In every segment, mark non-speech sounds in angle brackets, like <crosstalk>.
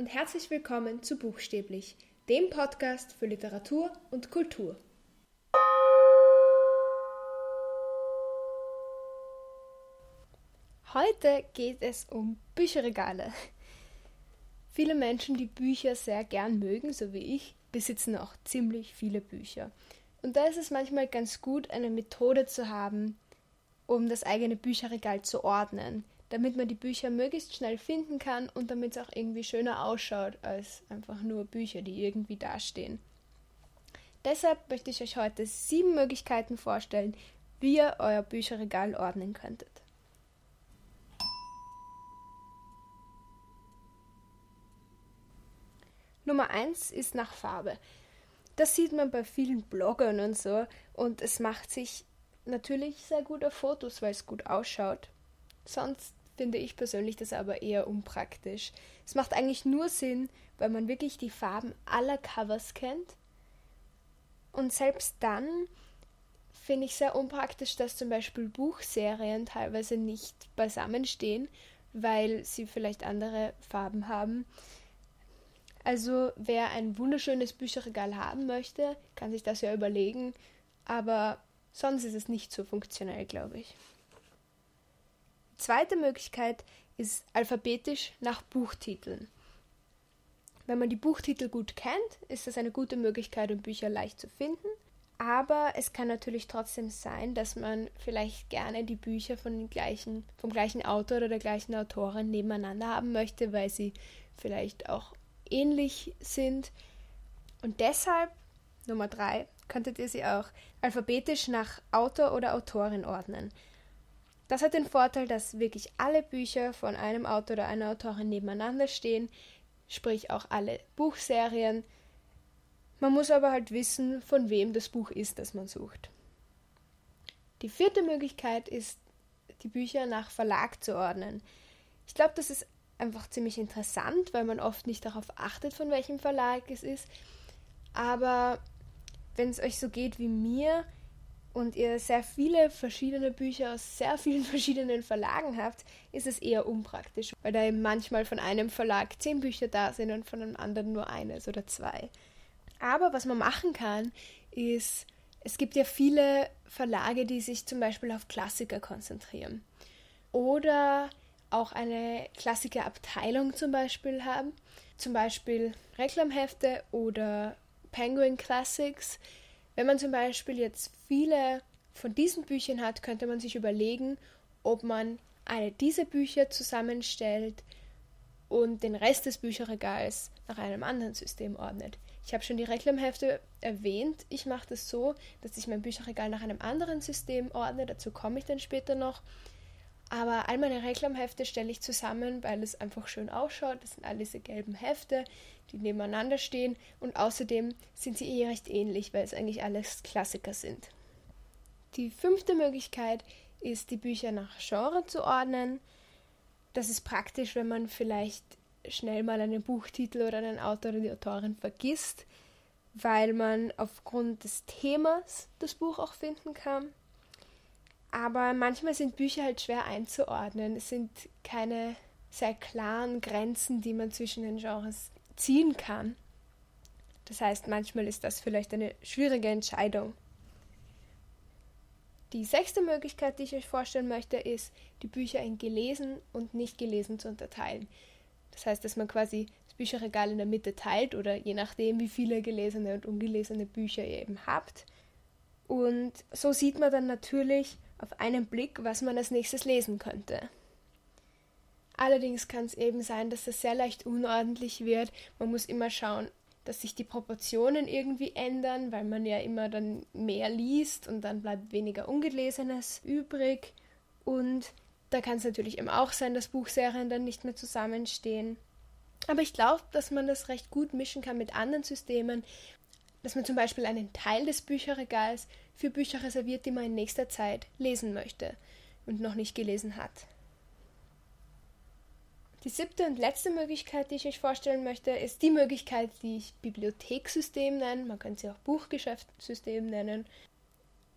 und herzlich willkommen zu Buchstäblich, dem Podcast für Literatur und Kultur. Heute geht es um Bücherregale. Viele Menschen, die Bücher sehr gern mögen, so wie ich, besitzen auch ziemlich viele Bücher. Und da ist es manchmal ganz gut, eine Methode zu haben, um das eigene Bücherregal zu ordnen, damit man die Bücher möglichst schnell finden kann und damit es auch irgendwie schöner ausschaut als einfach nur Bücher, die irgendwie dastehen. Deshalb möchte ich euch heute sieben Möglichkeiten vorstellen, wie ihr euer Bücherregal ordnen könntet. Nummer eins ist nach Farbe. Das sieht man bei vielen Bloggern und so und es macht sich natürlich sehr gut auf Fotos, weil es gut ausschaut. Sonst finde ich persönlich das aber eher unpraktisch. Es macht eigentlich nur Sinn, weil man wirklich die Farben aller Covers kennt. Und selbst dann finde ich sehr unpraktisch, dass zum Beispiel Buchserien teilweise nicht beisammen stehen, weil sie vielleicht andere Farben haben. Also wer ein wunderschönes Bücherregal haben möchte, kann sich das ja überlegen, aber sonst ist es nicht so funktionell, glaube ich. Zweite Möglichkeit ist alphabetisch nach Buchtiteln. Wenn man die Buchtitel gut kennt, ist das eine gute Möglichkeit, um Bücher leicht zu finden. Aber es kann natürlich trotzdem sein, dass man vielleicht gerne die Bücher von gleichen, vom gleichen Autor oder der gleichen Autorin nebeneinander haben möchte, weil sie vielleicht auch ähnlich sind. Und deshalb, Nummer drei, könntet ihr sie auch alphabetisch nach Autor oder Autorin ordnen. Das hat den Vorteil, dass wirklich alle Bücher von einem Autor oder einer Autorin nebeneinander stehen, sprich auch alle Buchserien. Man muss aber halt wissen, von wem das Buch ist, das man sucht. Die vierte Möglichkeit ist, die Bücher nach Verlag zu ordnen. Ich glaube, das ist einfach ziemlich interessant, weil man oft nicht darauf achtet, von welchem Verlag es ist. Aber wenn es euch so geht wie mir und ihr sehr viele verschiedene Bücher aus sehr vielen <laughs> verschiedenen Verlagen habt, ist es eher unpraktisch, weil da eben manchmal von einem Verlag zehn Bücher da sind und von einem anderen nur eines oder zwei. Aber was man machen kann, ist, es gibt ja viele Verlage, die sich zum Beispiel auf Klassiker konzentrieren. Oder auch eine Klassikerabteilung zum Beispiel haben. Zum Beispiel Reklamhefte oder Penguin Classics. Wenn man zum Beispiel jetzt viele von diesen Büchern hat, könnte man sich überlegen, ob man alle diese Bücher zusammenstellt und den Rest des Bücherregals nach einem anderen System ordnet. Ich habe schon die Reklamhefte erwähnt. Ich mache das so, dass ich mein Bücherregal nach einem anderen System ordne. Dazu komme ich dann später noch. Aber all meine Reklamhefte stelle ich zusammen, weil es einfach schön ausschaut. Das sind all diese gelben Hefte, die nebeneinander stehen. Und außerdem sind sie eh recht ähnlich, weil es eigentlich alles Klassiker sind. Die fünfte Möglichkeit ist, die Bücher nach Genre zu ordnen. Das ist praktisch, wenn man vielleicht schnell mal einen Buchtitel oder einen Autor oder die Autorin vergisst, weil man aufgrund des Themas das Buch auch finden kann. Aber manchmal sind Bücher halt schwer einzuordnen. Es sind keine sehr klaren Grenzen, die man zwischen den Genres ziehen kann. Das heißt, manchmal ist das vielleicht eine schwierige Entscheidung. Die sechste Möglichkeit, die ich euch vorstellen möchte, ist, die Bücher in gelesen und nicht gelesen zu unterteilen. Das heißt, dass man quasi das Bücherregal in der Mitte teilt oder je nachdem, wie viele gelesene und ungelesene Bücher ihr eben habt. Und so sieht man dann natürlich, auf einen Blick, was man als nächstes lesen könnte. Allerdings kann es eben sein, dass das sehr leicht unordentlich wird. Man muss immer schauen, dass sich die Proportionen irgendwie ändern, weil man ja immer dann mehr liest und dann bleibt weniger Ungelesenes übrig. Und da kann es natürlich eben auch sein, dass Buchserien dann nicht mehr zusammenstehen. Aber ich glaube, dass man das recht gut mischen kann mit anderen Systemen, dass man zum Beispiel einen Teil des Bücherregals für Bücher reserviert, die man in nächster Zeit lesen möchte und noch nicht gelesen hat. Die siebte und letzte Möglichkeit, die ich euch vorstellen möchte, ist die Möglichkeit, die ich Bibliothekssystem nenne. Man könnte sie auch Buchgeschäftssystem nennen.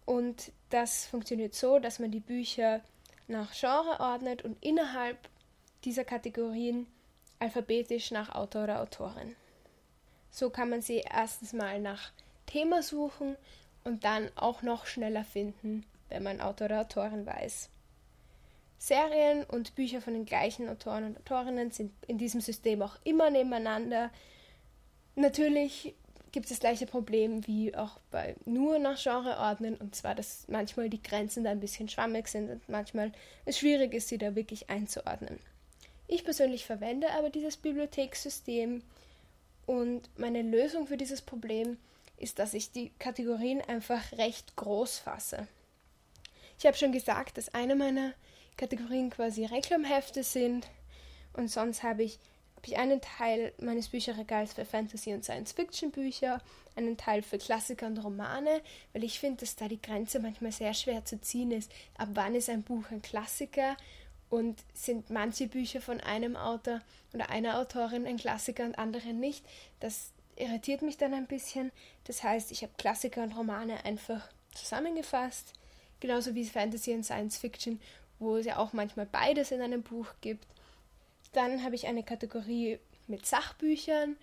Und das funktioniert so, dass man die Bücher nach Genre ordnet und innerhalb dieser Kategorien alphabetisch nach Autor oder Autorin. So kann man sie erstens mal nach Thema suchen und dann auch noch schneller finden, wenn man Autor oder Autorin weiß. Serien und Bücher von den gleichen Autoren und Autorinnen sind in diesem System auch immer nebeneinander. Natürlich gibt es das gleiche Problem wie auch bei nur nach Genre ordnen, und zwar, dass manchmal die Grenzen da ein bisschen schwammig sind und manchmal es schwierig ist, sie da wirklich einzuordnen. Ich persönlich verwende aber dieses Bibliothekssystem und meine Lösung für dieses Problem ist, dass ich die Kategorien einfach recht groß fasse. Ich habe schon gesagt, dass eine meiner Kategorien quasi Reklamhefte sind und sonst habe ich habe ich einen Teil meines Bücherregals für Fantasy- und Science-Fiction-Bücher, einen Teil für Klassiker und Romane, weil ich finde, dass da die Grenze manchmal sehr schwer zu ziehen ist. Ab wann ist ein Buch ein Klassiker und sind manche Bücher von einem Autor oder einer Autorin ein Klassiker und andere nicht? Das irritiert mich dann ein bisschen. Das heißt, ich habe Klassiker und Romane einfach zusammengefasst, genauso wie Fantasy und Science Fiction, wo es ja auch manchmal beides in einem Buch gibt. Dann habe ich eine Kategorie mit Sachbüchern,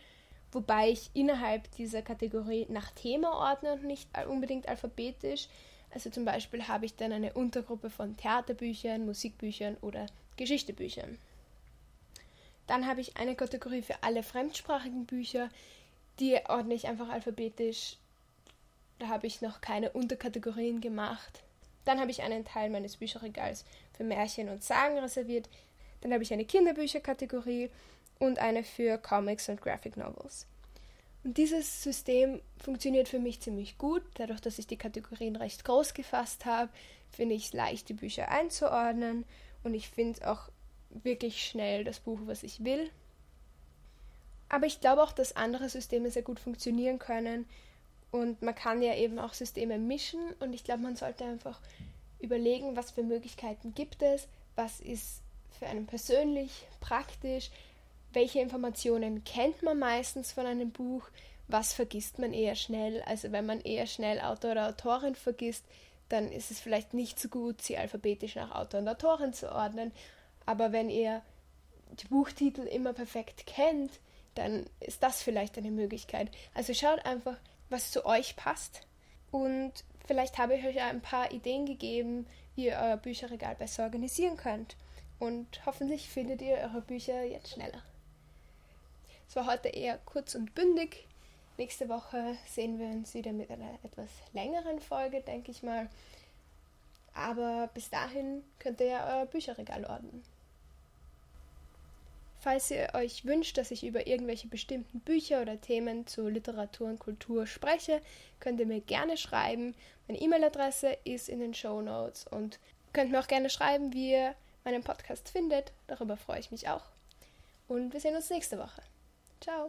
wobei ich innerhalb dieser Kategorie nach Thema ordne und nicht unbedingt alphabetisch. Also zum Beispiel habe ich dann eine Untergruppe von Theaterbüchern, Musikbüchern oder Geschichtebüchern. Dann habe ich eine Kategorie für alle fremdsprachigen Bücher, die ordne ich einfach alphabetisch. Da habe ich noch keine Unterkategorien gemacht. Dann habe ich einen Teil meines Bücherregals für Märchen und Sagen reserviert, dann habe ich eine Kinderbücherkategorie und eine für Comics und Graphic Novels. Und dieses System funktioniert für mich ziemlich gut. Dadurch, dass ich die Kategorien recht groß gefasst habe, finde ich es leicht, die Bücher einzuordnen. Und ich finde auch wirklich schnell das Buch, was ich will. Aber ich glaube auch, dass andere Systeme sehr gut funktionieren können. Und man kann ja eben auch Systeme mischen. Und ich glaube, man sollte einfach überlegen, was für Möglichkeiten gibt es, was ist für einen persönlich, praktisch, welche Informationen kennt man meistens von einem Buch, was vergisst man eher schnell. Also wenn man eher schnell Autor oder Autorin vergisst, dann ist es vielleicht nicht so gut, sie alphabetisch nach Autor und Autorin zu ordnen. Aber wenn ihr die Buchtitel immer perfekt kennt, dann ist das vielleicht eine Möglichkeit. Also schaut einfach, was zu euch passt. Und vielleicht habe ich euch ein paar Ideen gegeben, wie ihr euer Bücherregal besser organisieren könnt und hoffentlich findet ihr eure Bücher jetzt schneller. Es war heute eher kurz und bündig. Nächste Woche sehen wir uns wieder mit einer etwas längeren Folge, denke ich mal. Aber bis dahin könnt ihr ja euer Bücherregal ordnen. Falls ihr euch wünscht, dass ich über irgendwelche bestimmten Bücher oder Themen zu Literatur und Kultur spreche, könnt ihr mir gerne schreiben. Meine E-Mail-Adresse ist in den Show Notes und könnt mir auch gerne schreiben, wie ihr meinen Podcast findet. Darüber freue ich mich auch. Und wir sehen uns nächste Woche. Ciao.